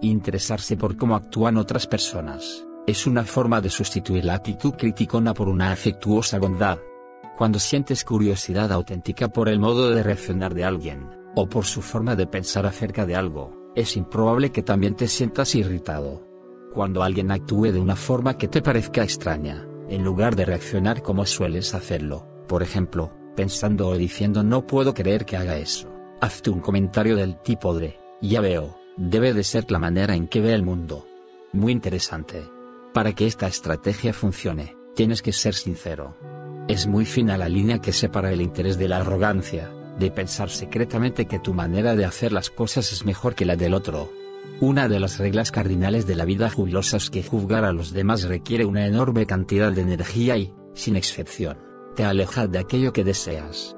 Interesarse por cómo actúan otras personas, es una forma de sustituir la actitud criticona por una afectuosa bondad. Cuando sientes curiosidad auténtica por el modo de reaccionar de alguien, o por su forma de pensar acerca de algo, es improbable que también te sientas irritado. Cuando alguien actúe de una forma que te parezca extraña, en lugar de reaccionar como sueles hacerlo, por ejemplo, pensando o diciendo no puedo creer que haga eso, hazte un comentario del tipo de, ya veo, debe de ser la manera en que ve el mundo. Muy interesante. Para que esta estrategia funcione, tienes que ser sincero. Es muy fina la línea que separa el interés de la arrogancia, de pensar secretamente que tu manera de hacer las cosas es mejor que la del otro. Una de las reglas cardinales de la vida jubilosa es que juzgar a los demás requiere una enorme cantidad de energía y, sin excepción, te aleja de aquello que deseas.